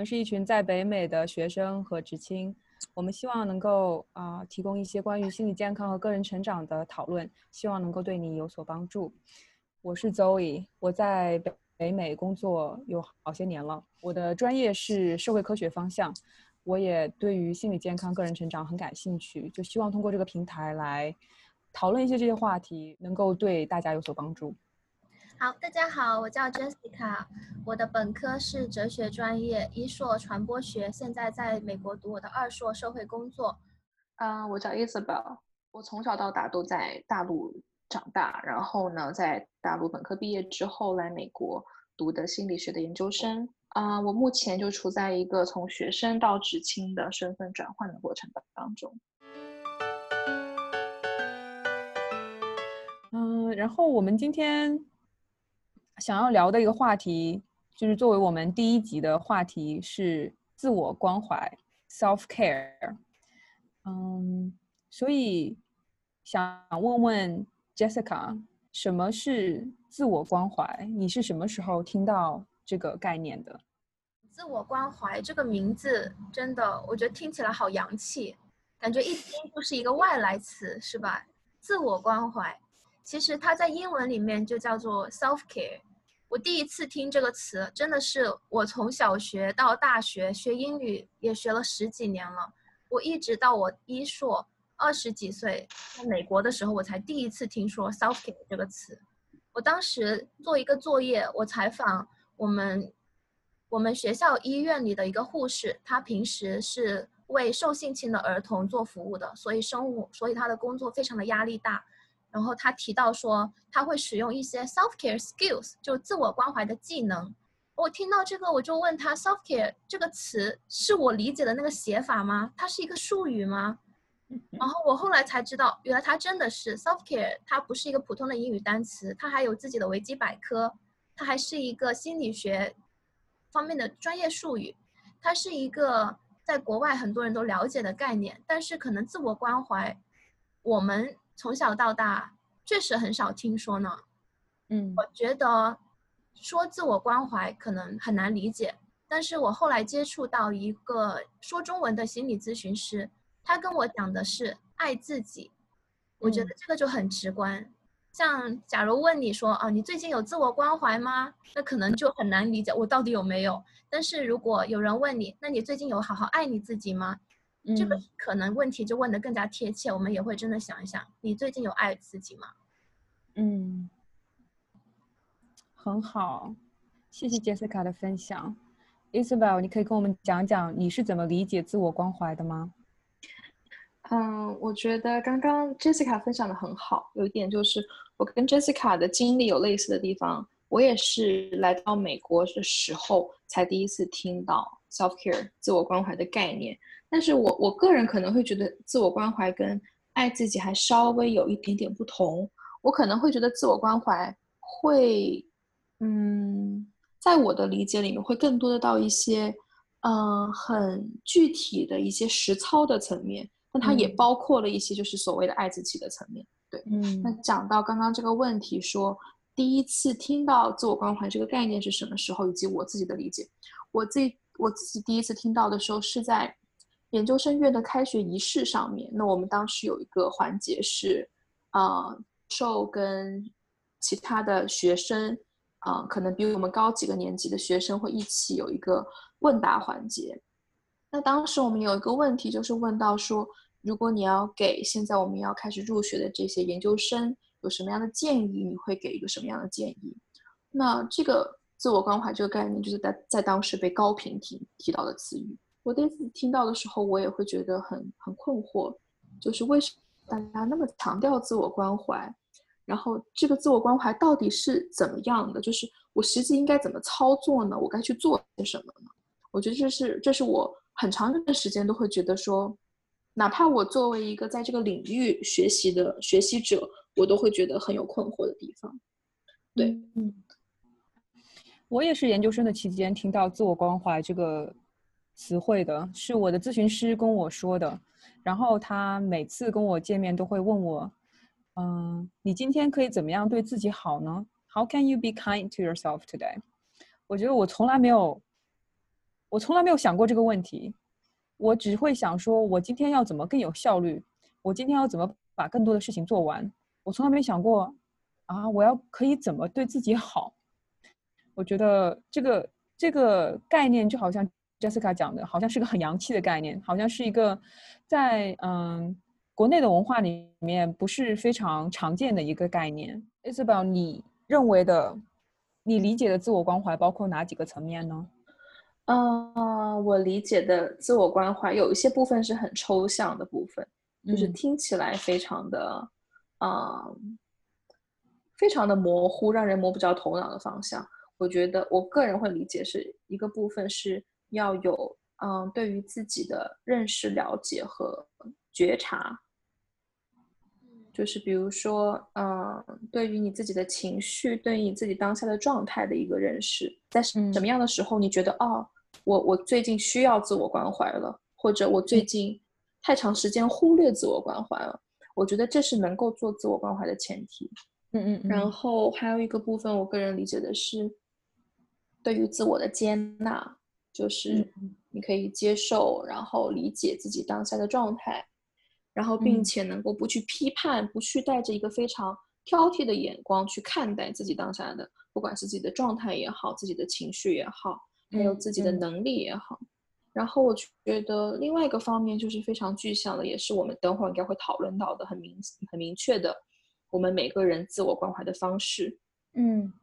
我们是一群在北美的学生和知青，我们希望能够啊、提供一些关于心理健康和个人成长的讨论，希望能够对你有所帮助。我是 Zoe，我在北北美工作有好些年了，我的专业是社会科学方向，我也对于心理健康、个人成长很感兴趣，就希望通过这个平台来讨论一些这些话题，能够对大家有所帮助。好，大家好，我叫 Jessica，我的本科是哲学专业，一硕传播学，现在在美国读我的二硕社会工作。嗯、我叫 Isabel，我从小到大都在大陆长大，然后呢，在大陆本科毕业之后来美国读的心理学的研究生。啊、我目前就处在一个从学生到知青的身份转换的过程当当中。嗯，然后我们今天想要聊的一个话题，就是作为我们第一集的话题是自我关怀 （self care）。嗯，所以想问问 Jessica，什么是自我关怀？你是什么时候听到这个概念的？自我关怀这个名字真的，我觉得听起来好洋气，感觉一听就是一个外来词，是吧？自我关怀，其实它在英文里面就叫做 self care。我第一次听这个词，真的是我从小学到大学学英语也学了十几年了，我一直到我一硕二十几岁在美国的时候，我才第一次听说 self care 这个词。我当时做一个作业，我采访我们我们学校医院里的一个护士，她平时是为受性侵的儿童做服务的，所以生物，所以她的工作非常的压力大。然后他提到说，他会使用一些 self care skills，就自我关怀的技能。我听到这个，我就问他 self care 这个词是我理解的那个写法吗？它是一个术语吗？然后我后来才知道，原来它真的是 self care，它不是一个普通的英语单词，它还有自己的维基百科，它还是一个心理学方面的专业术语，它是一个在国外很多人都了解的概念，但是可能自我关怀，我们从小到大确实很少听说呢。嗯我觉得说自我关怀可能很难理解，但是我后来接触到一个说中文的心理咨询师，他跟我讲的是爱自己，我觉得嗯这个就很直观。像假如问你说啊，你最近有自我关怀吗？那可能就很难理解我到底有没有。但是如果有人问你，那你最近有好好爱你自己吗？这个嗯可能问题就问得更加贴切，我们也会真的想一想，你最近有爱自己吗？嗯，很好，谢谢 Jessica 的分享。Isabel，你可以跟我们讲讲你是怎么理解自我关怀的吗？嗯，我觉得刚刚 Jessica 分享的很好，有一点就是我跟 Jessica 的经历有类似的地方。我也是来到美国的时候才第一次听到 self care 自我关怀的概念，但是我我个人可能会觉得自我关怀跟爱自己还稍微有一点点不同。我可能会觉得自我关怀会，嗯，在我的理解里面会更多的到一些，嗯、很具体的一些实操的层面。但它也嗯包括了一些就是所谓的爱自己的层面。对嗯那讲到刚刚这个问题说，第一次听到自我关怀这个概念是什么时候，以及我自己的理解，我自己我自己第一次听到的时候是在研究生院的开学仪式上面。那我们当时有一个环节是，呃，受跟其他的学生，啊、可能比我们高几个年级的学生会一起有一个问答环节。那当时我们有一个问题，就是问到说，如果你要给现在我们要开始入学的这些研究生有什么样的建议，你会给一个什么样的建议？那这个自我关怀这个概念，就是在在当时被高频提提到的词语。我第一次听到的时候，我也会觉得很很困惑，就是为什么大家那么强调自我关怀？然后这个自我关怀到底是怎么样的？就是我实际应该怎么操作呢？我该去做些什么呢？我觉得这是这是我很长一段时间都会觉得说，哪怕我作为一个在这个领域学习的学习者，我都会觉得很有困惑的地方。对，嗯，我也是研究生的期间听到自我关怀这个词汇的，是我的咨询师跟我说的。然后他每次跟我见面都会问我，嗯，你今天可以怎么样对自己好呢？How can you be kind to yourself today？我觉得我从来没有我从来没有想过这个问题，我只会想说，我今天要怎么更有效率，我今天要怎么把更多的事情做完。我从来没想过，啊，我要可以怎么对自己好。我觉得这个这个概念就好像 Jessica 讲的，好像是个很洋气的概念，好像是一个在嗯国内的文化里面不是非常常见的一个概念。Isabel，你认为的，你理解的自我关怀包括哪几个层面呢？嗯，我理解的自我关怀有一些部分是很抽象的部分，就是听起来非常的，嗯，非常的模糊，让人摸不着头脑的方向。我觉得我个人会理解是一个部分是要有，嗯，对于自己的认识、了解和觉察。就是比如说，嗯，对于你自己的情绪，对于你自己当下的状态的一个认识，在什么样的时候，你觉得哦，我我最近需要自我关怀了，或者我最近太长时间忽略自我关怀了，我觉得这是能够做自我关怀的前提。嗯嗯。然后还有一个部分，我个人理解的是，对于自我的接纳，就是你可以接受，然后理解自己当下的状态。然后，并且能够不去批判，不去带着一个非常挑剔的眼光去看待自己当下的，不管是自己的状态也好，自己的情绪也好，还有自己的能力也好。然后，我觉得另外一个方面就是非常具象的，也是我们等会儿应该会讨论到的很明很明确的，我们每个人自我关怀的方式。嗯，对。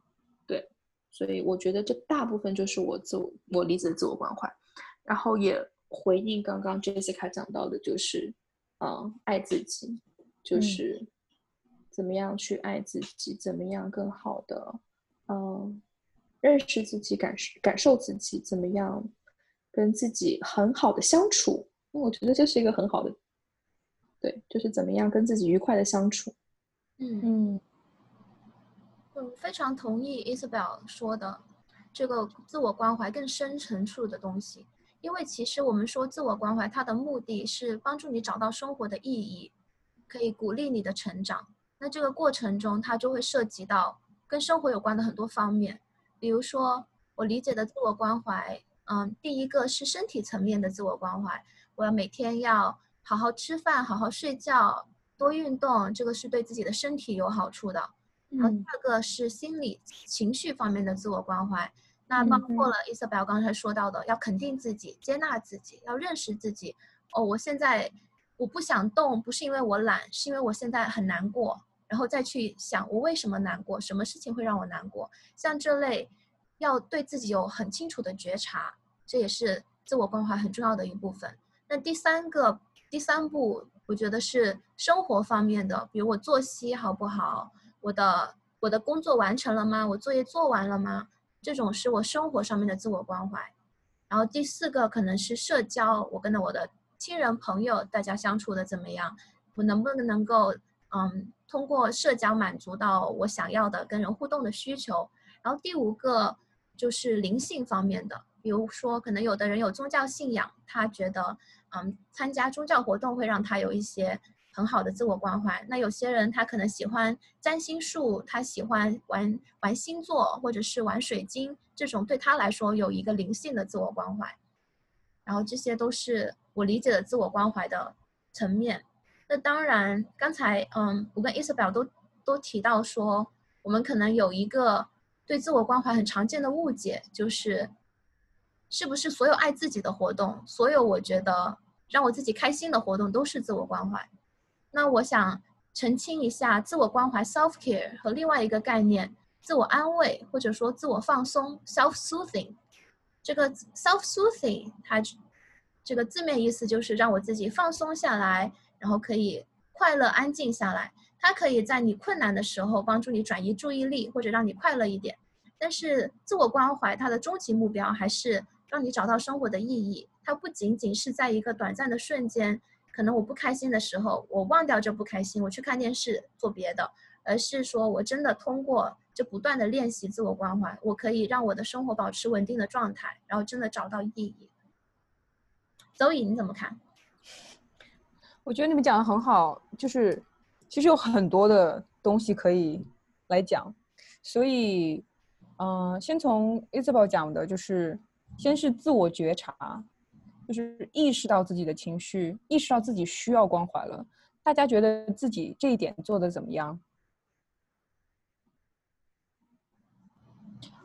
所以，我觉得这大部分就是我自我我理解的自我关怀。然后也回应刚刚 Jessica 讲到的，就是。嗯，爱自己就是怎么样去爱自己，怎么样更好的嗯认识自己、感受感受自己，怎么样跟自己很好的相处。我觉得这是一个很好的，对，就是怎么样跟自己愉快的相处。嗯嗯，我非常同意 Isabel 说的，这个自我关怀更深层处的东西。因为其实我们说自我关怀，它的目的是帮助你找到生活的意义，可以鼓励你的成长。那这个过程中，它就会涉及到跟生活有关的很多方面。比如说，我理解的自我关怀，嗯，第一个是身体层面的自我关怀，我要每天要好好吃饭、好好睡觉、多运动，这个是对自己的身体有好处的。然后第二个是心理情绪方面的自我关怀。那包括了伊瑟贝尔刚才说到的，要肯定自己、接纳自己，要认识自己。哦，我现在我不想动，不是因为我懒，是因为我现在很难过。然后再去想我为什么难过，什么事情会让我难过。像这类，要对自己有很清楚的觉察，这也是自我关怀很重要的一部分。那第三个、第三步，我觉得是生活方面的，比如我作息好不好，我的我的工作完成了吗？我作业做完了吗？这种是我生活上面的自我关怀，然后第四个可能是社交，我跟着我的亲人朋友大家相处的怎么样，我能不能够嗯通过社交满足到我想要的跟人互动的需求，然后第五个就是灵性方面的，比如说可能有的人有宗教信仰，他觉得嗯参加宗教活动会让他有一些。很好的自我关怀。那有些人他可能喜欢占星术，他喜欢玩玩星座，或者是玩水晶，这种对他来说有一个灵性的自我关怀。然后这些都是我理解的自我关怀的层面。那当然，刚才嗯，我跟伊 b 表都都提到说，我们可能有一个对自我关怀很常见的误解，就是是不是所有爱自己的活动，所有我觉得让我自己开心的活动都是自我关怀？那我想澄清一下，自我关怀 （self care） 和另外一个概念——自我安慰或者说自我放松 （self soothing）。这个 self soothing 它这个字面意思就是让我自己放松下来，然后可以快乐安静下来。它可以在你困难的时候帮助你转移注意力，或者让你快乐一点。但是自我关怀它的终极目标还是让你找到生活的意义。它不仅仅是在一个短暂的瞬间。可能我不开心的时候，我忘掉这不开心，我去看电视做别的，而是说我真的通过这不断的练习自我关怀，我可以让我的生活保持稳定的状态，然后真的找到意义。周颖，你怎么看？我觉得你们讲的很好，就是其实有很多的东西可以来讲，所以，嗯，先从 Isabel 讲的，就是先是自我觉察，就是意识到自己的情绪，意识到自己需要关怀了。大家觉得自己这一点做的怎么样？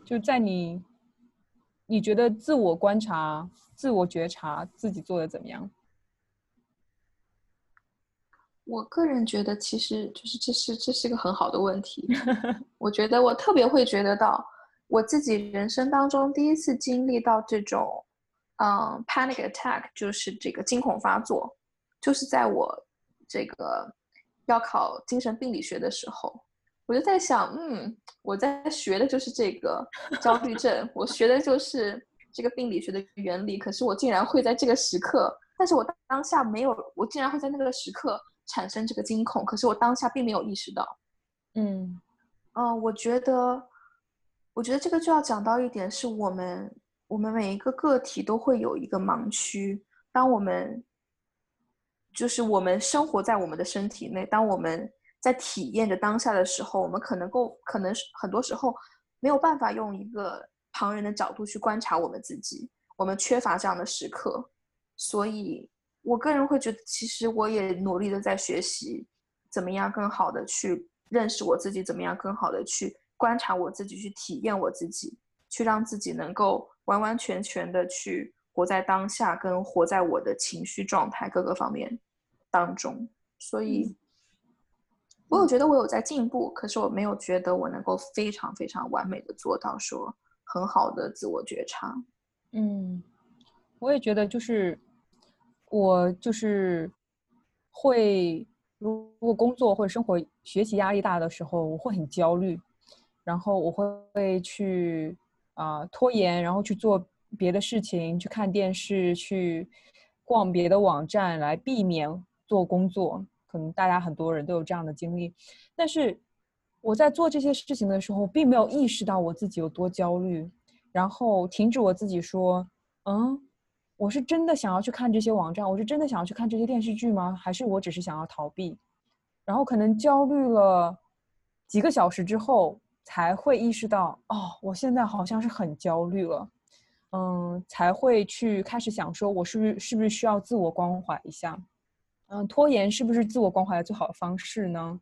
就在你，你觉得自我观察、自我觉察自己做的怎么样？我个人觉得，其实就是这是这是一个很好的问题。我觉得我特别会觉得到，我自己人生当中第一次经历到这种，嗯，panic attack，就是这个惊恐发作，就是在我这个要考精神病理学的时候，我就在想，嗯，我在学的就是这个焦虑症，我学的就是这个病理学的原理，可是我竟然会在这个时刻，但是我当下没有，我竟然会在那个时刻。产生这个惊恐，可是我当下并没有意识到。嗯，嗯，我觉得，我觉得这个就要讲到一点，是我们我们每一个个体都会有一个盲区。当我们就是我们生活在我们的身体内，当我们在体验着当下的时候，我们可能够可能很多时候没有办法用一个旁人的角度去观察我们自己，我们缺乏这样的时刻，所以。我个人会觉得，其实我也努力的在学习，怎么样更好的去认识我自己，怎么样更好的去观察我自己，去体验我自己，去让自己能够完完全全的去活在当下，跟活在我的情绪状态各个方面当中。所以，我有觉得我有在进步，可是我没有觉得我能够非常非常完美的做到说很好的自我觉察。嗯，我也觉得就是。我就是会，如果工作或者生活、学习压力大的时候，我会很焦虑，然后我会去啊拖延，然后去做别的事情，去看电视，去逛别的网站来避免做工作。可能大家很多人都有这样的经历，但是我在做这些事情的时候，并没有意识到我自己有多焦虑，然后停止我自己说，嗯。我是真的想要去看这些网站，我是真的想要去看这些电视剧吗？还是我只是想要逃避？然后可能焦虑了几个小时之后，才会意识到，哦，我现在好像是很焦虑了。嗯，才会去开始想说，我是不是是不是需要自我关怀一下？嗯，拖延是不是自我关怀的最好的方式呢？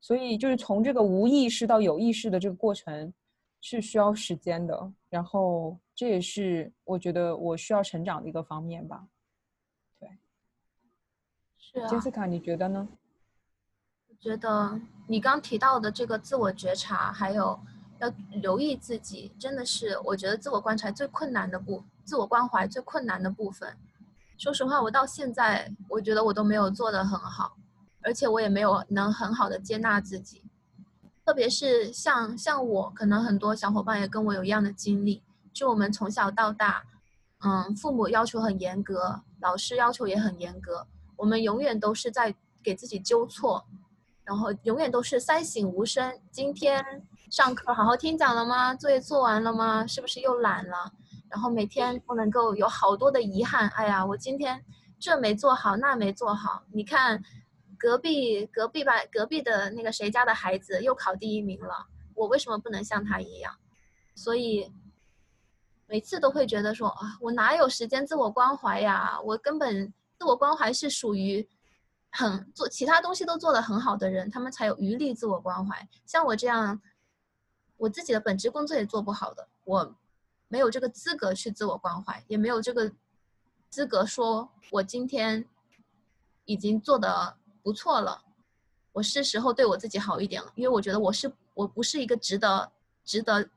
所以就是从这个无意识到有意识的这个过程。是需要时间的，然后这也是我觉得我需要成长的一个方面吧。对，是啊。杰斯卡，你觉得呢？觉得你刚提到的这个自我觉察，还有要留意自己，真的是我觉得自我观察最困难的部，自我关怀最困难的部分。说实话，我到现在我觉得我都没有做得很好，而且我也没有能很好的接纳自己。特别是像像我，可能很多小伙伴也跟我有一样的经历，就我们从小到大，嗯，父母要求很严格，老师要求也很严格，我们永远都是在给自己纠错，然后永远都是三省吾身。今天上课好好听讲了吗？作业做完了吗？是不是又懒了？然后每天不能够有好多的遗憾。哎呀，我今天这没做好，那没做好，你看。隔壁隔壁吧隔壁的那个谁家的孩子又考第一名了，我为什么不能像他一样？所以每次都会觉得说啊，我哪有时间自我关怀呀？我根本自我关怀是属于很做其他东西都做得很好的人，他们才有余力自我关怀。像我这样，我自己的本职工作也做不好的，我没有这个资格去自我关怀，也没有这个资格说我今天已经做的。不错了，我是时候对我自己好一点了，因为我觉得我是我不是一个值得、值得、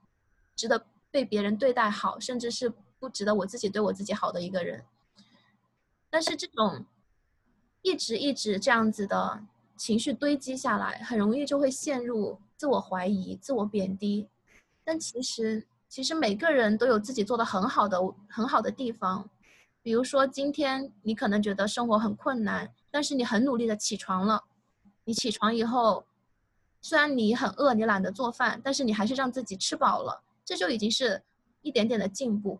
值得被别人对待好，甚至是不值得我自己对我自己好的一个人。但是这种一直一直这样子的情绪堆积下来，很容易就会陷入自我怀疑、自我贬低。但其实，其实每个人都有自己做的很好的、很好的地方。比如说，今天你可能觉得生活很困难。但是你很努力的起床了，你起床以后，虽然你很饿，你懒得做饭，但是你还是让自己吃饱了，这就已经是一点点的进步。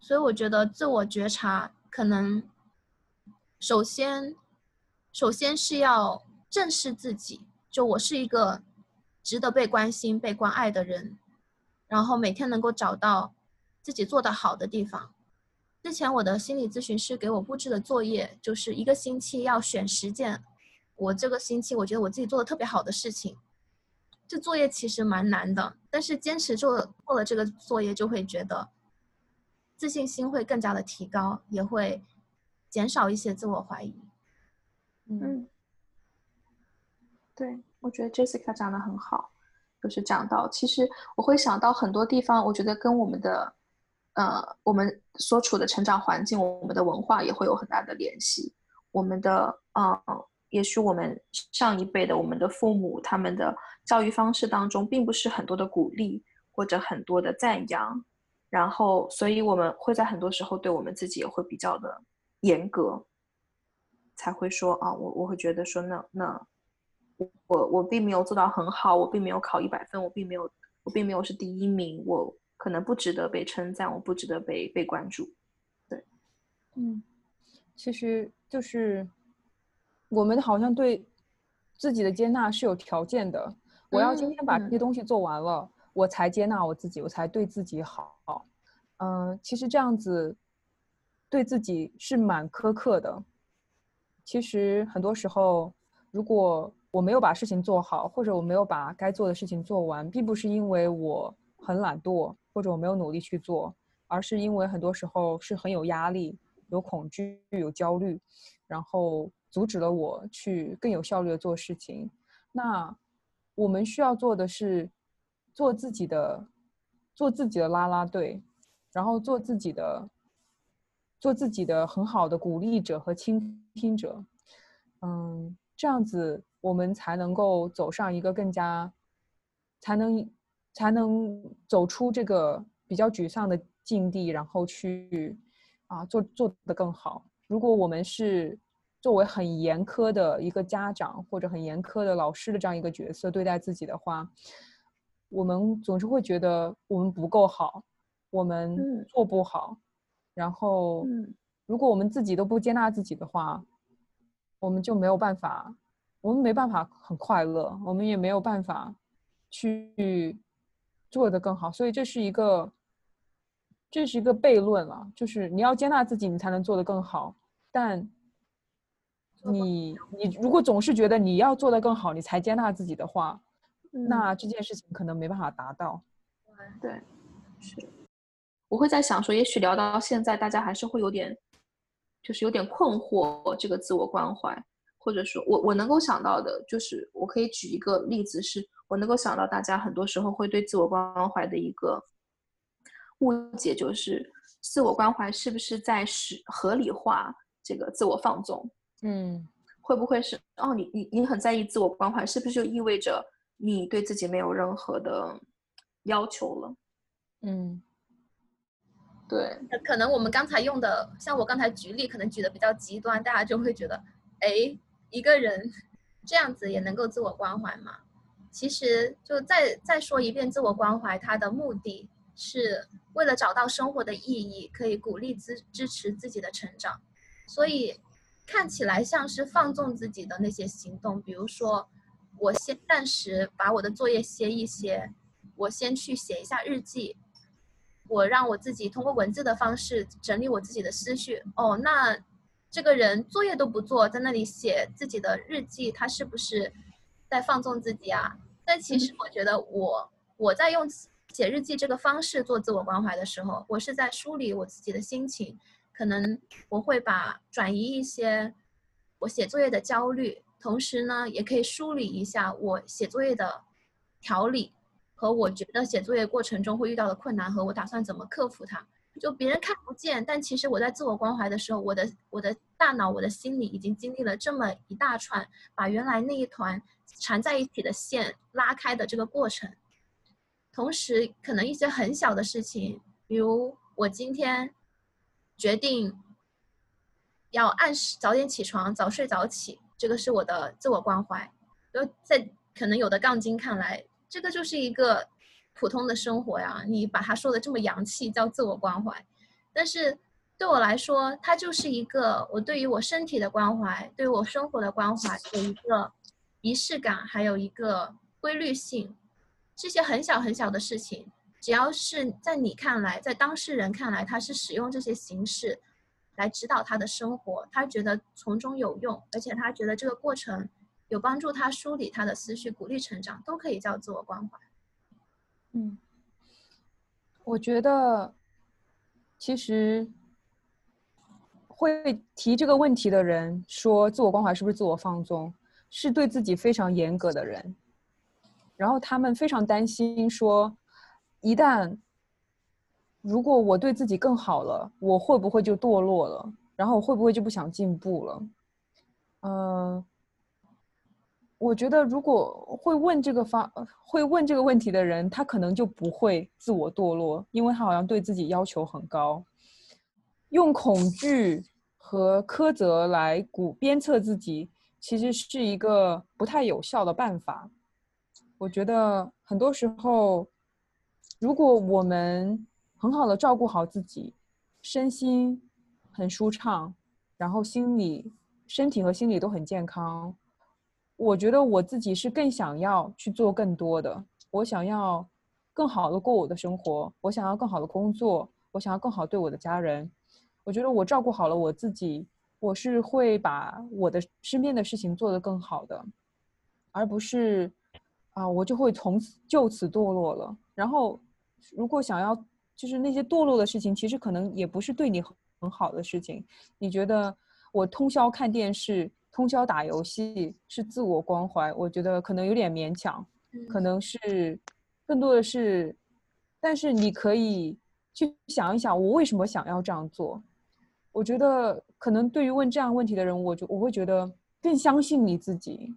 所以我觉得自我觉察可能，首先，首先是要正视自己，就我是一个值得被关心、被关爱的人，然后每天能够找到自己做得好的地方。之前我的心理咨询师给我布置的作业就是一个星期要选十件，我这个星期我觉得我自己做的特别好的事情。这作业其实蛮难的，但是坚持做过了这个作业，就会觉得自信心会更加的提高，也会减少一些自我怀疑。嗯，对，我觉得 Jessica 讲的很好，就是讲到，其实我会想到很多地方，我觉得跟我们的，呃，我们所处的成长环境，我们的文化也会有很大的联系。我们的，嗯，也许我们上一辈的，我们的父母他们的。教育方式当中，并不是很多的鼓励或者很多的赞扬，然后，所以我们会在很多时候对我们自己也会比较的严格，才会说啊，我我会觉得说，那那我我并没有做到很好，我并没有考一百分，我并没有我并没有是第一名，我可能不值得被称赞，我不值得被被关注。对，嗯，其实就是我们好像对自己的接纳是有条件的。我要今天把这些东西做完了，我才接纳我自己，我才对自己好。嗯，其实这样子对自己是蛮苛刻的。其实很多时候，如果我没有把事情做好，或者我没有把该做的事情做完，并不是因为我很懒惰，或者我没有努力去做，而是因为很多时候是很有压力、有恐惧、有焦虑，然后阻止了我去更有效率的做事情。那。我们需要做的是，做自己的，做自己的拉拉队，然后做自己的，做自己的很好的鼓励者和倾听者，嗯，这样子我们才能够走上一个更加，才能才能走出这个比较沮丧的境地，然后去啊做做得更好。如果我们是。作为很严苛的一个家长或者很严苛的老师的这样一个角色对待自己的话，我们总是会觉得我们不够好，我们做不好。然后，如果我们自己都不接纳自己的话，我们就没有办法，我们没办法很快乐，我们也没有办法去做的更好。所以这是一个，这是一个悖论了，就是你要接纳自己，你才能做得更好，但。你你如果总是觉得你要做得更好，你才接纳自己的话，那这件事情可能没办法达到。对，是。我会在想说，也许聊到现在，大家还是会有点，就是有点困惑这个自我关怀，或者说我我能够想到的，就是我可以举一个例子，是我能够想到大家很多时候会对自我关怀的一个误解，就是自我关怀是不是在使合理化这个自我放纵？嗯，会不会是哦？你你你很在意自我关怀，是不是就意味着你对自己没有任何的要求了？嗯，对。可能我们刚才用的，像我刚才举例，可能举的比较极端，大家就会觉得，哎，一个人这样子也能够自我关怀吗？其实就再再说一遍，自我关怀它的目的是为了找到生活的意义，可以鼓励支支持自己的成长，所以。看起来像是放纵自己的那些行动，比如说，我先暂时把我的作业歇一歇，我先去写一下日记，我让我自己通过文字的方式整理我自己的思绪。哦，那这个人作业都不做，在那里写自己的日记，他是不是在放纵自己啊？但其实我觉得，我我在用写日记这个方式做自我关怀的时候，我是在梳理我自己的心情。可能我会把转移一些我写作业的焦虑，同时呢，也可以梳理一下我写作业的条理和我觉得写作业过程中会遇到的困难和我打算怎么克服它。就别人看不见，但其实我在自我关怀的时候，我的我的大脑、我的心里已经经历了这么一大串，把原来那一团缠在一起的线拉开的这个过程。同时，可能一些很小的事情，比如我今天。决定要按时早点起床，早睡早起，这个是我的自我关怀。就在可能有的杠精看来，这个就是一个普通的生活呀。你把它说的这么洋气，叫自我关怀，但是对我来说，它就是一个我对于我身体的关怀，对于我生活的关怀，有一个仪式感，还有一个规律性。这些很小很小的事情，只要是在你看来，在当事人看来，他是使用这些形式来指导他的生活，他觉得从中有用，而且他觉得这个过程有帮助他梳理他的思绪，鼓励成长，都可以叫自我关怀。嗯，我觉得其实会提这个问题的人说自我关怀是不是自我放纵，是对自己非常严格的人。然后他们非常担心，说一旦如果我对自己更好了，我会不会就堕落了？然后我会不会就不想进步了？嗯，我觉得如果会问这个方会问这个问题的人，他可能就不会自我堕落，因为他好像对自己要求很高，用恐惧和苛责来鼓鞭策自己，其实是一个不太有效的办法。我觉得很多时候，如果我们很好的照顾好自己，身心很舒畅，然后心理、身体和心理都很健康，我觉得我自己是更想要去做更多的。我想要更好的过我的生活，我想要更好的工作，我想要更好对我的家人。我觉得我照顾好了我自己，我是会把我的身边的事情做得更好的，而不是。啊，我就会从此就此堕落了。然后，如果想要就是那些堕落的事情，其实可能也不是对你很好的事情。你觉得我通宵看电视、通宵打游戏是自我关怀？我觉得可能有点勉强，可能是更多的是，但是你可以去想一想，我为什么想要这样做？我觉得可能对于问这样问题的人，我就我会觉得更相信你自己。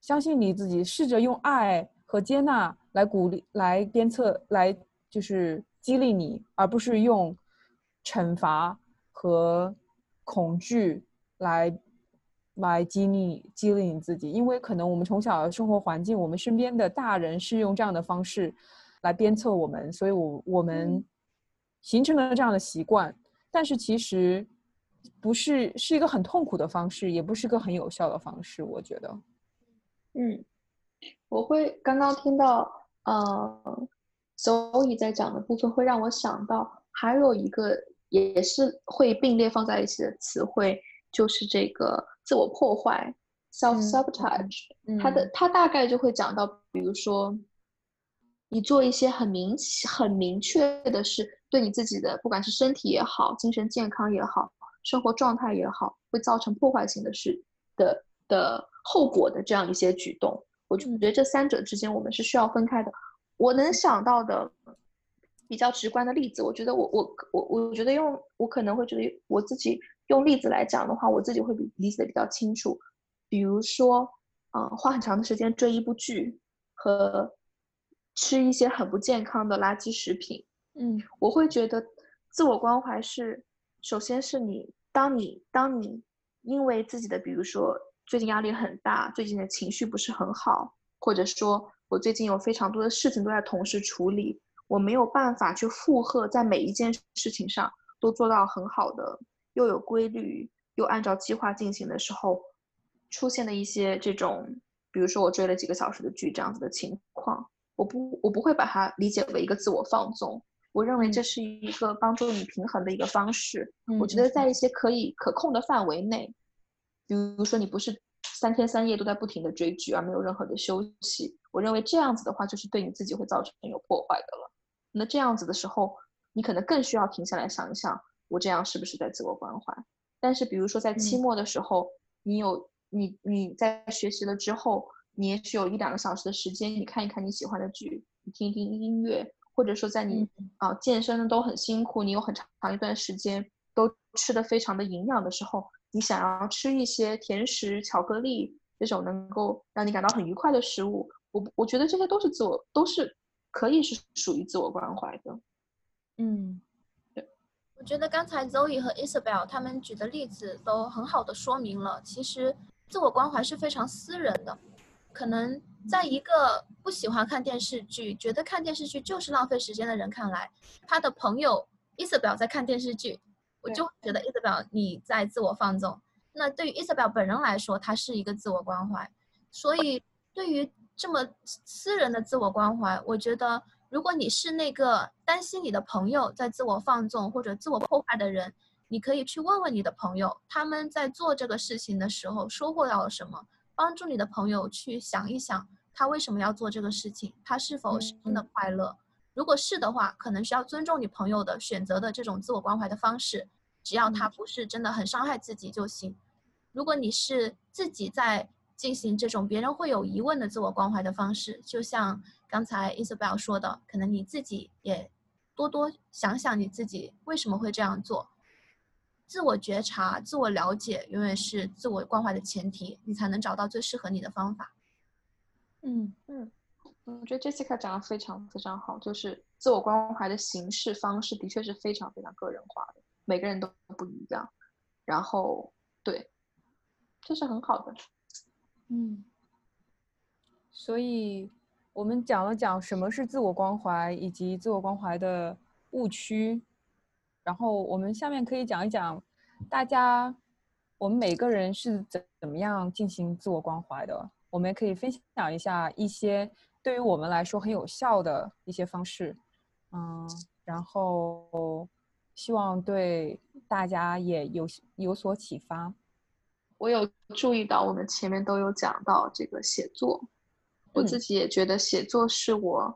相信你自己，试着用爱和接纳来鼓励、来鞭策、来就是激励你，而不是用惩罚和恐惧来来激励激励你自己。因为可能我们从小的生活环境，我们身边的大人是用这样的方式来鞭策我们，所以我我们形成了这样的习惯。但是其实不是是一个很痛苦的方式，也不是个很有效的方式，我觉得。嗯，我会刚刚听到，呃，Zoe 在讲的部分会让我想到，还有一个也是会并列放在一起的词汇，就是这个自我破坏 （self sabotage）。它的它大概就会讲到，比如说，你做一些很明很明确的事，对你自己的不管是身体也好、精神健康也好、生活状态也好，会造成破坏性的事的的。后果的这样一些举动，我就觉得这三者之间我们是需要分开的。我能想到的比较直观的例子，我觉得我我我我觉得用我可能会觉得我自己用例子来讲的话，我自己会比理解的比较清楚。比如说，嗯，花很长的时间追一部剧和吃一些很不健康的垃圾食品，嗯，我会觉得自我关怀是，首先是你当你当你因为自己的比如说。最近压力很大，最近的情绪不是很好，或者说我最近有非常多的事情都在同时处理，我没有办法去负荷在每一件事情上都做到很好的，又有规律又按照计划进行的时候，出现的一些这种，比如说我追了几个小时的剧这样子的情况，我不我不会把它理解为一个自我放纵，我认为这是一个帮助你平衡的一个方式。我觉得在一些可以可控的范围内。比如说，你不是三天三夜都在不停的追剧，而没有任何的休息。我认为这样子的话，就是对你自己会造成有破坏的了。那这样子的时候，你可能更需要停下来想一想，我这样是不是在自我关怀？但是，比如说在期末的时候，你有你你在学习了之后，你也许有一两个小时的时间，你看一看你喜欢的剧，你听一听音乐，或者说在你啊健身的都很辛苦，你有很长一段时间都吃的非常的营养的时候。你想要吃一些甜食、巧克力这种能够让你感到很愉快的食物，我我觉得这些都是自我，都是可以是属于自我关怀的。嗯，对，我觉得刚才 Zoe 和 Isabel 他们举的例子都很好的说明了，其实自我关怀是非常私人的。可能在一个不喜欢看电视剧、觉得看电视剧就是浪费时间的人看来，他的朋友 Isabel 在看电视剧。我就觉得 Isabel 你在自我放纵。那对于 Isabel 本人来说，他是一个自我关怀。所以对于这么私人的自我关怀，我觉得如果你是那个担心你的朋友在自我放纵或者自我破坏的人，你可以去问问你的朋友，他们在做这个事情的时候收获到了什么，帮助你的朋友去想一想，他为什么要做这个事情，他是否是真的快乐。如果是的话，可能需要尊重你朋友的选择的这种自我关怀的方式，只要他不是真的很伤害自己就行。如果你是自己在进行这种别人会有疑问的自我关怀的方式，就像刚才 Isabel 说的，可能你自己也多多想想你自己为什么会这样做。自我觉察、自我了解，永远是自我关怀的前提，你才能找到最适合你的方法。嗯嗯，我觉得 Jessica 讲的非常非常好，就是自我关怀的形式方式的确是非常非常个人化的，每个人都不一样。然后，对，这是很好的。嗯，所以我们讲了讲什么是自我关怀，以及自我关怀的误区。然后我们下面可以讲一讲，大家我们每个人是怎怎么样进行自我关怀的。我们也可以分享一下一些对于我们来说很有效的一些方式，嗯，然后希望对大家也有有所启发。我有注意到，我们前面都有讲到这个写作，我自己也觉得写作是我。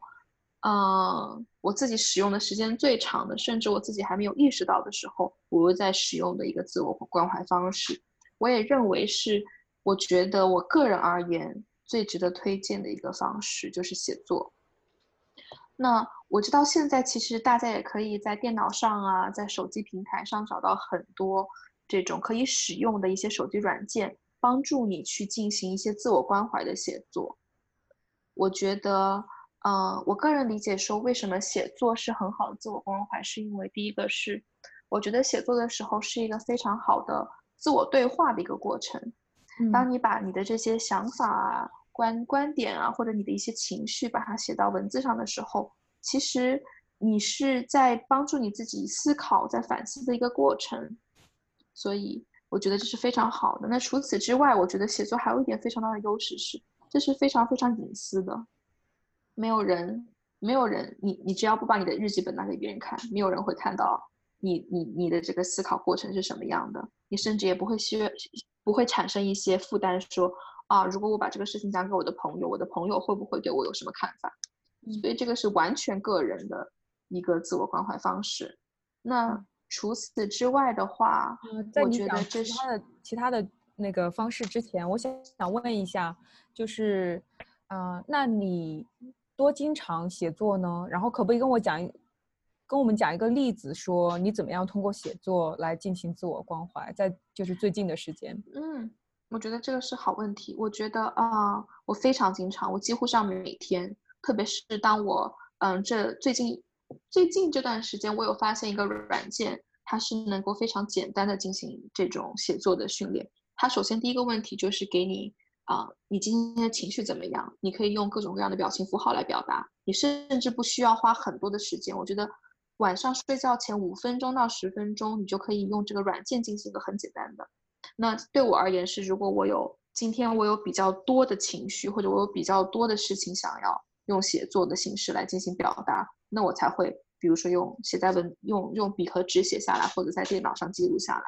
嗯，我自己使用的时间最长的，甚至我自己还没有意识到的时候，我又在使用的一个自我关怀方式。我也认为是，我觉得我个人而言最值得推荐的一个方式就是写作。那我知道现在其实大家也可以在电脑上啊，在手机平台上找到很多这种可以使用的一些手机软件，帮助你去进行一些自我关怀的写作。我觉得。嗯，我个人理解说，为什么写作是很好的自我关怀，是因为第一个是，我觉得写作的时候是一个非常好的自我对话的一个过程。当你把你的这些想法啊、观观点啊，或者你的一些情绪，把它写到文字上的时候，其实你是在帮助你自己思考、在反思的一个过程。所以我觉得这是非常好的。那除此之外，我觉得写作还有一点非常大的优势是，这是非常非常隐私的。没有人，没有人，你你只要不把你的日记本拿给别人看，没有人会看到你你你的这个思考过程是什么样的。你甚至也不会需不会产生一些负担，说啊，如果我把这个事情讲给我的朋友，我的朋友会不会对我有什么看法？所以这个是完全个人的一个自我关怀方式。那除此之外的话，我觉得其他的其他的那个方式之前，我想想问一下，就是，呃，那你。多经常写作呢？然后可不可以跟我讲，跟我们讲一个例子，说你怎么样通过写作来进行自我关怀，在就是最近的时间。嗯，我觉得这个是好问题。我觉得啊，我非常经常，我几乎上每天，特别是当我嗯这最近最近这段时间，我有发现一个软件，它是能够非常简单的进行这种写作的训练。它首先第一个问题就是给你。啊，你今天的情绪怎么样？你可以用各种各样的表情符号来表达。你甚至不需要花很多的时间。我觉得晚上睡觉前五分钟到十分钟，你就可以用这个软件进行一个很简单的。那对我而言是，如果我有今天我有比较多的情绪，或者我有比较多的事情想要用写作的形式来进行表达，那我才会比如说用写在文用用笔和纸写下来，或者在电脑上记录下来。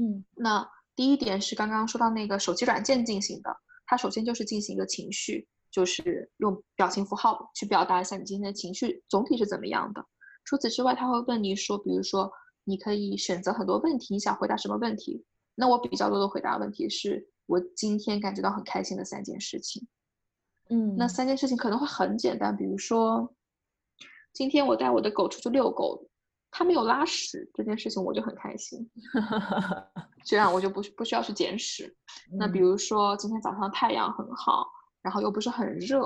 嗯，那第一点是刚刚说到那个手机软件进行的。它首先就是进行一个情绪，就是用表情符号去表达一下你今天的情绪总体是怎么样的。除此之外，他会问你说，比如说，你可以选择很多问题，你想回答什么问题？那我比较多的回答问题是我今天感觉到很开心的三件事情。嗯，那三件事情可能会很简单，比如说，今天我带我的狗出去遛狗。它没有拉屎这件事情，我就很开心，这样我就不不需要去捡屎。那比如说今天早上太阳很好，然后又不是很热，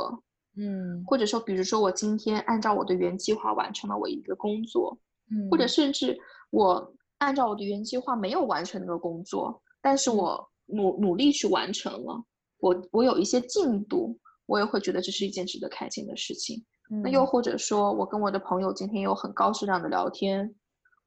嗯，或者说比如说我今天按照我的原计划完成了我一个工作，嗯，或者甚至我按照我的原计划没有完成那个工作，但是我努努力去完成了，我我有一些进度，我也会觉得这是一件值得开心的事情。那又或者说，我跟我的朋友今天有很高质量的聊天，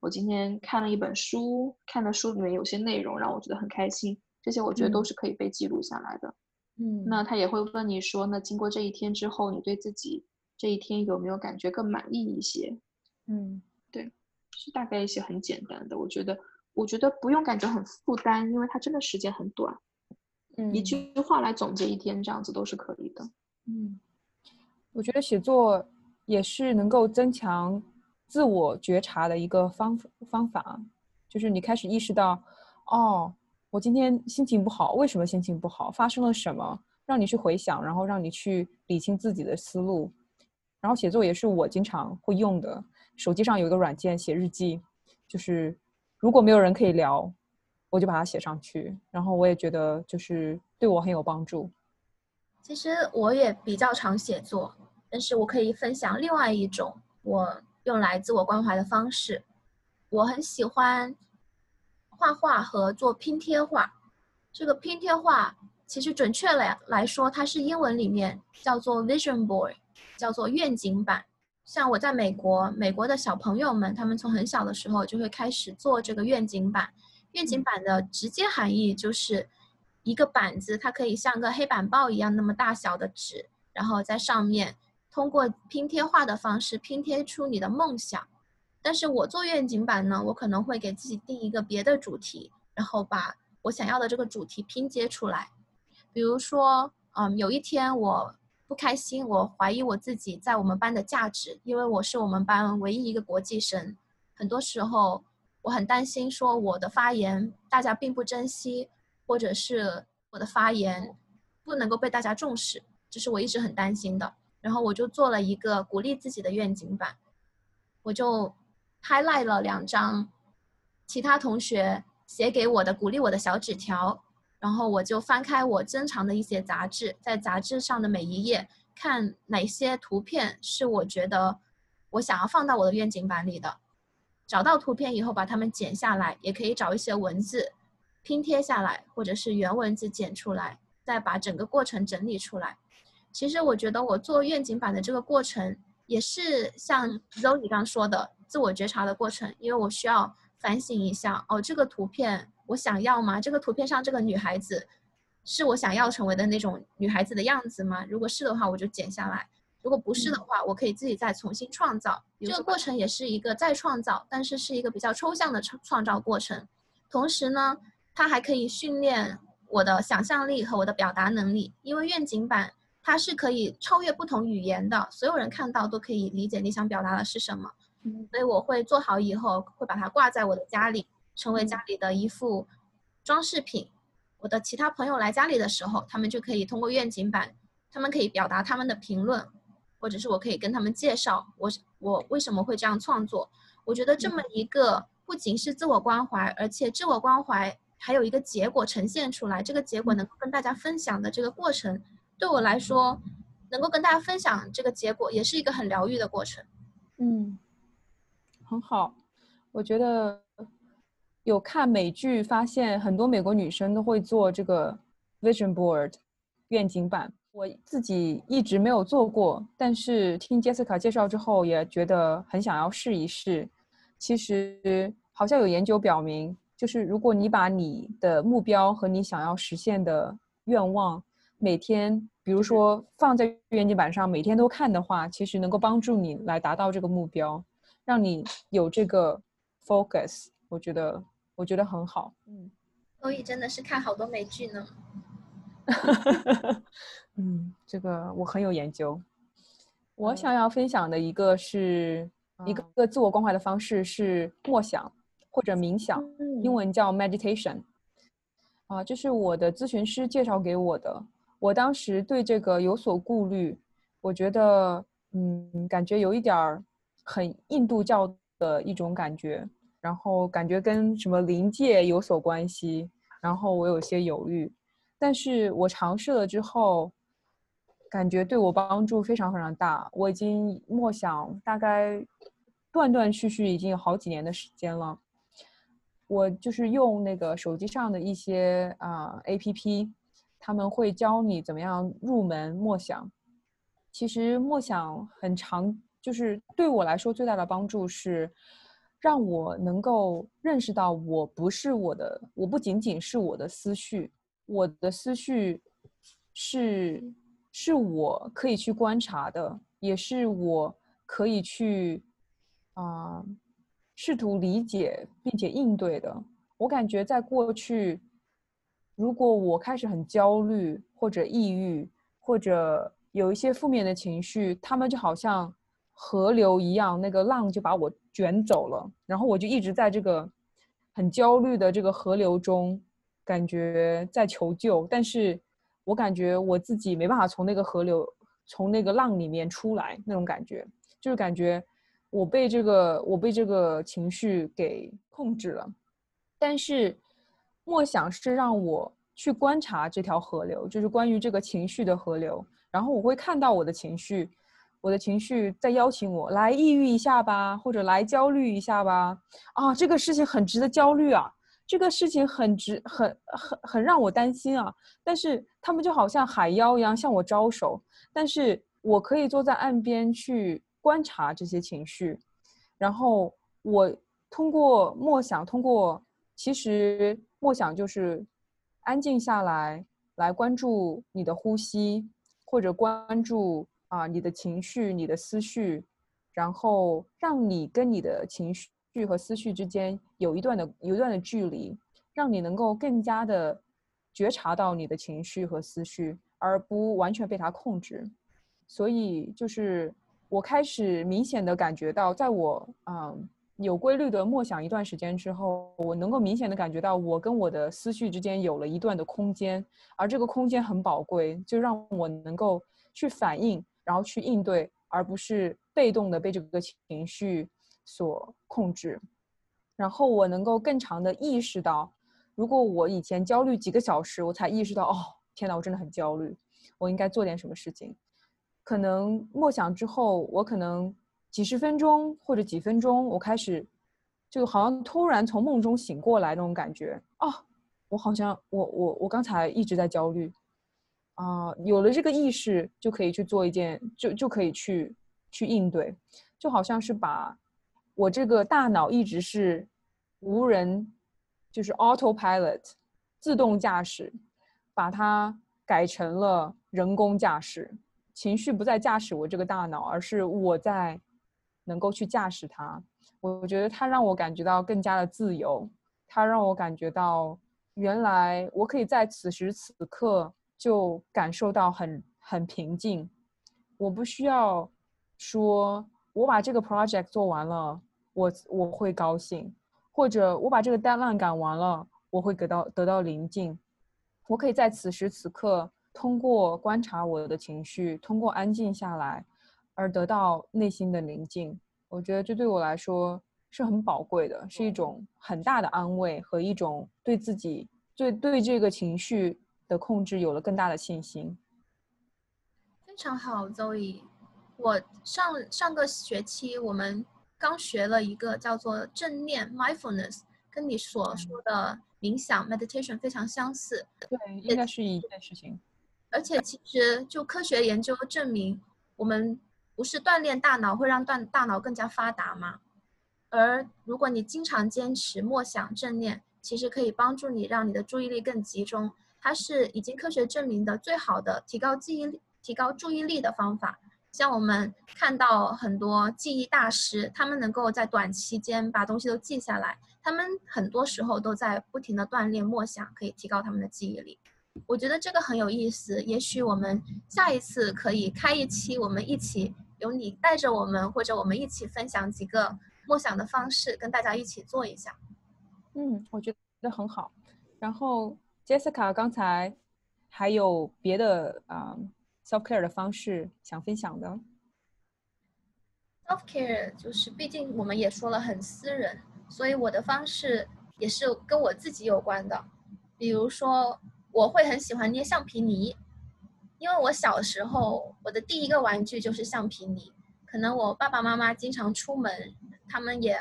我今天看了一本书，看的书里面有些内容让我觉得很开心，这些我觉得都是可以被记录下来的。嗯，那他也会问你说，那经过这一天之后，你对自己这一天有没有感觉更满意一些？嗯，对，是大概一些很简单的。我觉得，我觉得不用感觉很负担，因为它真的时间很短。嗯，一句话来总结一天，这样子都是可以的。嗯，我觉得写作也是能够增强自我觉察的一个方方法，就是你开始意识到，哦，我今天心情不好，为什么心情不好？发生了什么？让你去回想，然后让你去理清自己的思路。然后写作也是我经常会用的，手机上有一个软件写日记，就是如果没有人可以聊。我就把它写上去，然后我也觉得就是对我很有帮助。其实我也比较常写作，但是我可以分享另外一种我用来自我关怀的方式。我很喜欢画画和做拼贴画。这个拼贴画其实准确来来说，它是英文里面叫做 vision board，叫做愿景板。像我在美国，美国的小朋友们，他们从很小的时候就会开始做这个愿景板。愿景板的直接含义就是一个板子，它可以像个黑板报一样那么大小的纸，然后在上面通过拼贴画的方式拼贴出你的梦想。但是我做愿景板呢，我可能会给自己定一个别的主题，然后把我想要的这个主题拼接出来。比如说，嗯，有一天我不开心，我怀疑我自己在我们班的价值，因为我是我们班唯一一个国际生，很多时候。我很担心，说我的发言大家并不珍惜，或者是我的发言不能够被大家重视，这是我一直很担心的。然后我就做了一个鼓励自己的愿景板，我就 highlight 了两张其他同学写给我的鼓励我的小纸条，然后我就翻开我珍藏的一些杂志，在杂志上的每一页看哪些图片是我觉得我想要放到我的愿景板里的。找到图片以后，把它们剪下来，也可以找一些文字拼贴下来，或者是原文字剪出来，再把整个过程整理出来。其实我觉得我做愿景版的这个过程，也是像 Zoe 刚说的自我觉察的过程，因为我需要反省一下，哦，这个图片我想要吗？这个图片上这个女孩子，是我想要成为的那种女孩子的样子吗？如果是的话，我就剪下来。如果不是的话，我可以自己再重新创造。这个过程也是一个再创造，但是是一个比较抽象的创创造过程。同时呢，它还可以训练我的想象力和我的表达能力。因为愿景板它是可以超越不同语言的，所有人看到都可以理解你想表达的是什么。所以我会做好以后会把它挂在我的家里，成为家里的一副装饰品。我的其他朋友来家里的时候，他们就可以通过愿景板，他们可以表达他们的评论。或者是我可以跟他们介绍我我为什么会这样创作？我觉得这么一个不仅是自我关怀，而且自我关怀还有一个结果呈现出来，这个结果能够跟大家分享的这个过程，对我来说，能够跟大家分享这个结果，也是一个很疗愈的过程。嗯，很好。我觉得有看美剧，发现很多美国女生都会做这个 vision board 愿景板。我自己一直没有做过，但是听杰斯卡介绍之后，也觉得很想要试一试。其实好像有研究表明，就是如果你把你的目标和你想要实现的愿望，每天比如说放在愿景板上，每天都看的话，其实能够帮助你来达到这个目标，让你有这个 focus。我觉得我觉得很好。嗯，所以真的是看好多美剧呢。嗯，这个我很有研究。我想要分享的一个是一个自我关怀的方式是默想或者冥想，英文叫 meditation。啊，这是我的咨询师介绍给我的。我当时对这个有所顾虑，我觉得嗯，感觉有一点儿很印度教的一种感觉，然后感觉跟什么灵界有所关系，然后我有些犹豫。但是我尝试了之后。感觉对我帮助非常非常大。我已经默想大概断断续续已经有好几年的时间了。我就是用那个手机上的一些啊 A P P，他们会教你怎么样入门默想。其实默想很长，就是对我来说最大的帮助是让我能够认识到我不是我的，我不仅仅是我的思绪，我的思绪是。是我可以去观察的，也是我可以去啊试图理解并且应对的。我感觉在过去，如果我开始很焦虑或者抑郁，或者有一些负面的情绪，他们就好像河流一样，那个浪就把我卷走了，然后我就一直在这个很焦虑的这个河流中，感觉在求救，但是我感觉我自己没办法从那个河流、从那个浪里面出来，那种感觉。就是感觉我被这个我被这个情绪给控制了。但是，默想是让我去观察这条河流，就是关于这个情绪的河流。然后我会看到我的情绪，我的情绪在邀请我来抑郁一下吧，或者来焦虑一下吧。啊，这个事情很值得焦虑啊，这个事情很值，很很很让我担心啊。但是他们就好像海妖一样向我招手，但是我可以坐在岸边去观察这些情绪，然后我通过默想，通过。其实默想就是安静下来，来关注你的呼吸，或者关注啊你的情绪、你的思绪，然后让你跟你的情绪和思绪之间有一段的有一段的距离，让你能够更加的觉察到你的情绪和思绪，而不完全被它控制。所以就是我开始明显的感觉到，在我嗯。有规律的默想一段时间之后，我能够明显的感觉到我跟我的思绪之间有了一段的空间，而这个空间很宝贵，就让我能够去反应，然后去应对，而不是被动的被这个情绪所控制。然后我能够更长的意识到，如果我以前焦虑几个小时，我才意识到，哦，天哪，我真的很焦虑，我应该做点什么事情。可能默想之后，我可能。几十分钟或者几分钟，我开始就好像突然从梦中醒过来那种感觉。哦，我好像我我我刚才一直在焦虑。啊，有了这个意识就可以去做一件，就就可以去去应对，就好像是把我这个大脑一直是无人，就是 autopilot 自动驾驶，把它改成了人工驾驶，情绪不再驾驶我这个大脑，而是我在。能够去驾驶它，我觉得它让我感觉到更加的自由，它让我感觉到原来我可以在此时此刻就感受到很很平静，我不需要说我把这个 project 做完了，我我会高兴，或者我把这个 deadline 赶完了，我会得到得到宁静，我可以在此时此刻通过观察我的情绪，通过安静下来。而得到内心的宁静，我觉得这对我来说是很宝贵的，是一种很大的安慰和一种对自己、对对这个情绪的控制有了更大的信心。非常好，周易。我上上个学期我们刚学了一个叫做正念 （mindfulness），跟你所说的冥想 （meditation） 非常相似。对，应该是一件事情。而且其实就科学研究证明，我们。不是锻炼大脑会让大大脑更加发达吗？而如果你经常坚持默想正念，其实可以帮助你让你的注意力更集中。它是已经科学证明的最好的提高记忆力、提高注意力的方法。像我们看到很多记忆大师，他们能够在短期间把东西都记下来，他们很多时候都在不停的锻炼默想，可以提高他们的记忆力。我觉得这个很有意思，也许我们下一次可以开一期，我们一起。由你带着我们，或者我们一起分享几个默想的方式，跟大家一起做一下。嗯，我觉得很好。然后，Jessica 刚才还有别的啊 self care 的方式想分享的？self care 就是，毕竟我们也说了很私人，所以我的方式也是跟我自己有关的。比如说，我会很喜欢捏橡皮泥。因为我小时候，我的第一个玩具就是橡皮泥。可能我爸爸妈妈经常出门，他们也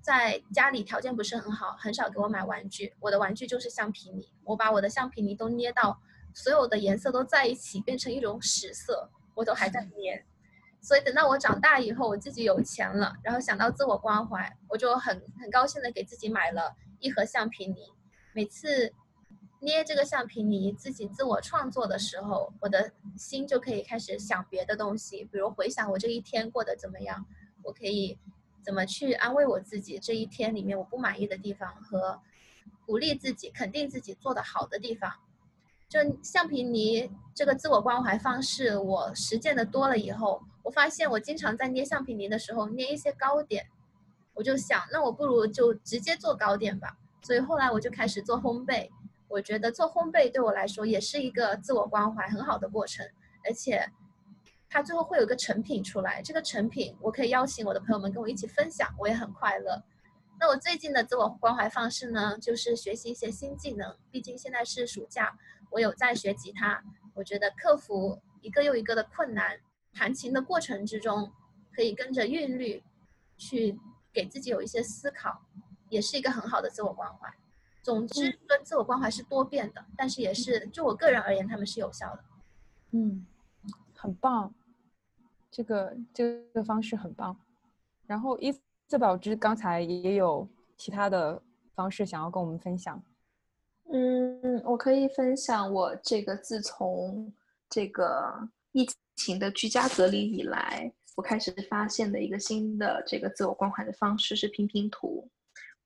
在家里条件不是很好，很少给我买玩具。我的玩具就是橡皮泥。我把我的橡皮泥都捏到所有的颜色都在一起，变成一种屎色，我都还在捏。所以等到我长大以后，我自己有钱了，然后想到自我关怀，我就很很高兴的给自己买了一盒橡皮泥。每次。捏这个橡皮泥，自己自我创作的时候，我的心就可以开始想别的东西，比如回想我这一天过得怎么样，我可以怎么去安慰我自己这一天里面我不满意的地方和鼓励自己、肯定自己做得好的地方。就橡皮泥这个自我关怀方式，我实践的多了以后，我发现我经常在捏橡皮泥的时候捏一些糕点，我就想，那我不如就直接做糕点吧。所以后来我就开始做烘焙。我觉得做烘焙对我来说也是一个自我关怀很好的过程，而且它最后会有个成品出来。这个成品我可以邀请我的朋友们跟我一起分享，我也很快乐。那我最近的自我关怀方式呢，就是学习一些新技能。毕竟现在是暑假，我有在学吉他。我觉得克服一个又一个的困难，弹琴的过程之中，可以跟着韵律去给自己有一些思考，也是一个很好的自我关怀。总之，跟自我关怀是多变的，但是也是就我个人而言，他们是有效的。嗯，很棒，这个这个方式很棒。然后伊斯宝芝刚才也有其他的方式想要跟我们分享。嗯，我可以分享我这个自从这个疫情的居家隔离以来，我开始发现的一个新的这个自我关怀的方式是拼拼图。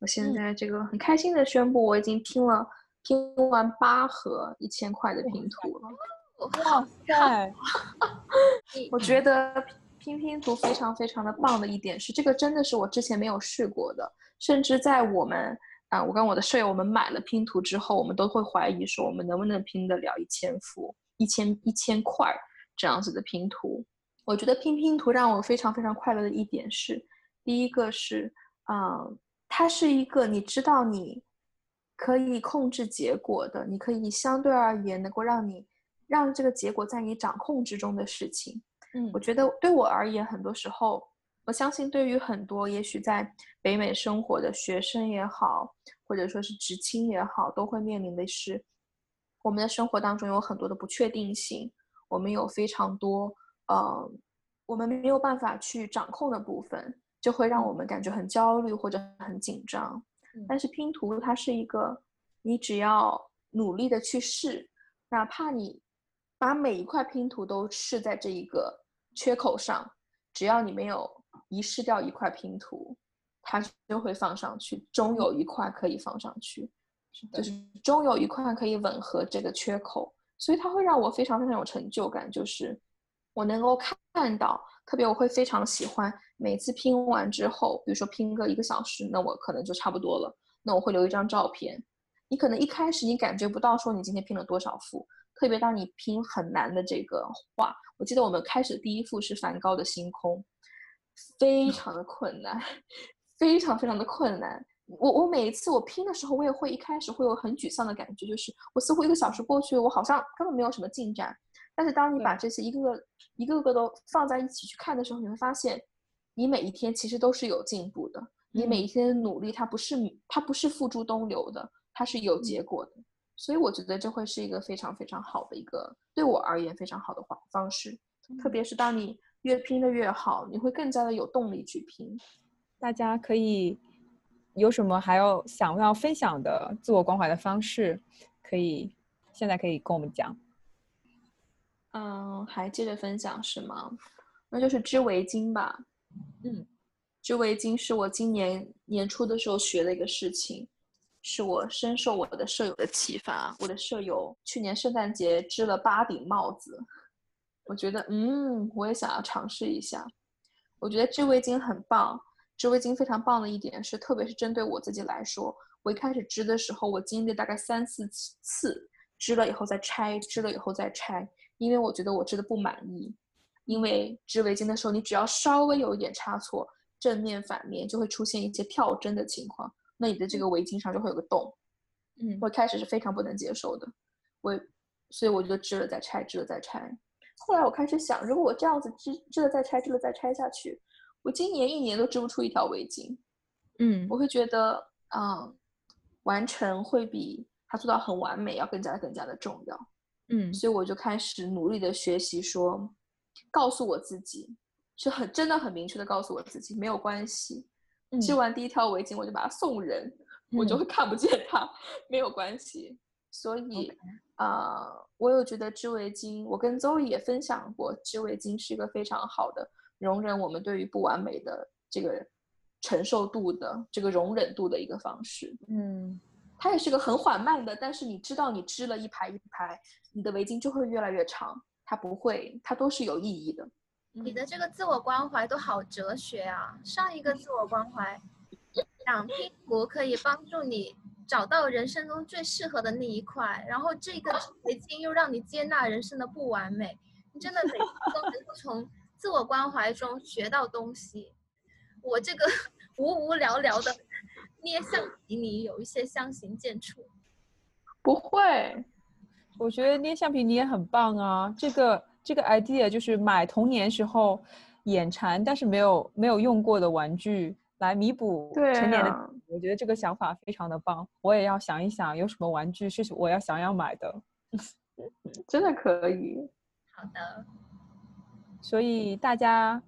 我现在这个很开心的宣布，我已经拼了拼完八盒一千块的拼图了。哇塞！我觉得拼拼图非常非常的棒的一点是，这个真的是我之前没有试过的。甚至在我们啊，我跟我的舍友我们买了拼图之后，我们都会怀疑说，我们能不能拼得了一千幅、一千一千块这样子的拼图。我觉得拼拼图让我非常非常快乐的一点是，第一个是啊。它是一个你知道你可以控制结果的，你可以相对而言能够让你让这个结果在你掌控之中的事情。嗯，我觉得对我而言，很多时候，我相信对于很多也许在北美生活的学生也好，或者说是职青也好，都会面临的是，我们的生活当中有很多的不确定性，我们有非常多呃，我们没有办法去掌控的部分。就会让我们感觉很焦虑或者很紧张，但是拼图它是一个，你只要努力的去试，哪怕你把每一块拼图都试在这一个缺口上，只要你没有遗失掉一块拼图，它就会放上去，终有一块可以放上去，就是终有一块可以吻合这个缺口，所以它会让我非常非常有成就感，就是我能够看到。特别我会非常喜欢每次拼完之后，比如说拼个一个小时，那我可能就差不多了。那我会留一张照片。你可能一开始你感觉不到说你今天拼了多少幅，特别当你拼很难的这个画，我记得我们开始第一幅是梵高的星空，非常的困难，非常非常的困难。我我每一次我拼的时候，我也会一开始会有很沮丧的感觉，就是我似乎一个小时过去，我好像根本没有什么进展。但是当你把这些一个个、一个个都放在一起去看的时候，你会发现，你每一天其实都是有进步的。你每一天的努力，它不是它不是付诸东流的，它是有结果的。所以我觉得这会是一个非常非常好的一个对我而言非常好的方方式。特别是当你越拼的越好，你会更加的有动力去拼。大家可以有什么还要想要分享的自我关怀的方式，可以现在可以跟我们讲。嗯，还接着分享是吗？那就是织围巾吧。嗯，织围巾是我今年年初的时候学的一个事情，是我深受我的舍友的启发。我的舍友去年圣诞节织了八顶帽子，我觉得嗯，我也想要尝试一下。我觉得织围巾很棒，织围巾非常棒的一点是，特别是针对我自己来说，我一开始织的时候，我经历大概三四次，织了以后再拆，织了以后再拆。因为我觉得我织的不满意，因为织围巾的时候，你只要稍微有一点差错，正面反面就会出现一些跳针的情况，那你的这个围巾上就会有个洞。嗯，我开始是非常不能接受的，我，所以我就织了再拆，织了再拆。后来我开始想，如果我这样子织织了再拆，织了再拆下去，我今年一年都织不出一条围巾。嗯，我会觉得，嗯，完成会比它做到很完美要更加更加的重要。嗯，所以我就开始努力的学习，说，告诉我自己，是很真的很明确的告诉我自己，没有关系，织完第一条围巾我就把它送人，我就会看不见它，没有关系。所以呃，我有觉得织围巾，我跟邹毅也分享过，织围巾是一个非常好的容忍我们对于不完美的这个承受度的这个容忍度的一个方式。嗯，它也是个很缓慢的，但是你知道，你织了一排一排，你的围巾就会越来越长。它不会，它都是有意义的。你的这个自我关怀都好哲学啊！上一个自我关怀，讲拼图可以帮助你找到人生中最适合的那一块，然后这个围巾又让你接纳人生的不完美。你真的每次都能够从自我关怀中学到东西。我这个无无聊聊的捏橡皮泥有一些相形见绌。不会。我觉得捏橡皮泥也很棒啊！这个这个 idea 就是买童年时候眼馋但是没有没有用过的玩具来弥补成年的。我觉得这个想法非常的棒，我也要想一想有什么玩具是我要想要买的。真的可以。好的。所以大家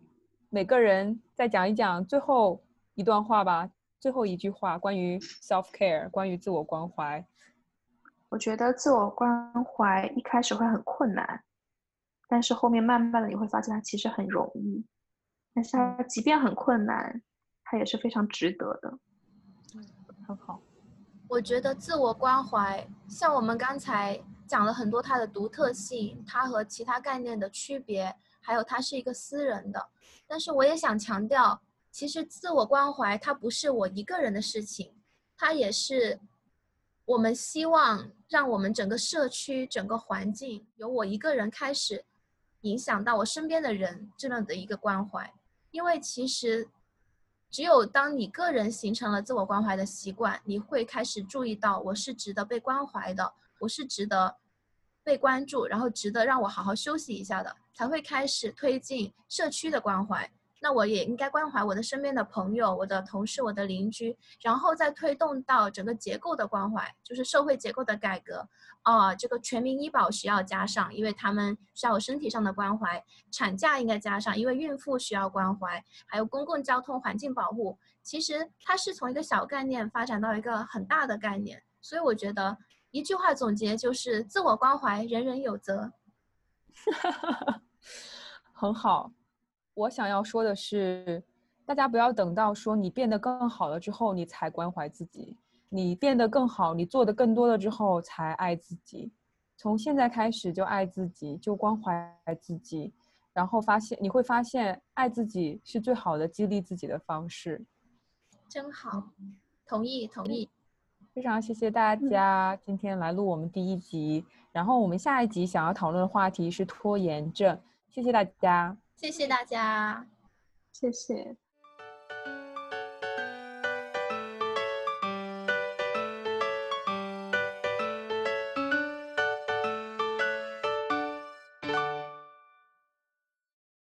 每个人再讲一讲最后一段话吧，最后一句话关于 self care，关于自我关怀。我觉得自我关怀一开始会很困难，但是后面慢慢的你会发现它其实很容易。但是它即便很困难，它也是非常值得的。嗯，很好。我觉得自我关怀，像我们刚才讲了很多它的独特性，它和其他概念的区别，还有它是一个私人的。但是我也想强调，其实自我关怀它不是我一个人的事情，它也是。我们希望让我们整个社区、整个环境由我一个人开始，影响到我身边的人这样的一个关怀。因为其实，只有当你个人形成了自我关怀的习惯，你会开始注意到我是值得被关怀的，我是值得被关注，然后值得让我好好休息一下的，才会开始推进社区的关怀。那我也应该关怀我的身边的朋友、我的同事、我的邻居，然后再推动到整个结构的关怀，就是社会结构的改革。啊，这个全民医保需要加上，因为他们需要有身体上的关怀；产假应该加上，因为孕妇需要关怀；还有公共交通、环境保护。其实它是从一个小概念发展到一个很大的概念，所以我觉得一句话总结就是自我关怀，人人有责。很好。我想要说的是，大家不要等到说你变得更好了之后，你才关怀自己。你变得更好，你做的更多了之后，才爱自己。从现在开始就爱自己，就关怀自己，然后发现你会发现，爱自己是最好的激励自己的方式。真好，同意同意。非常谢谢大家今天来录我们第一集，然后我们下一集想要讨论的话题是拖延症。谢谢大家。谢谢大家，谢谢。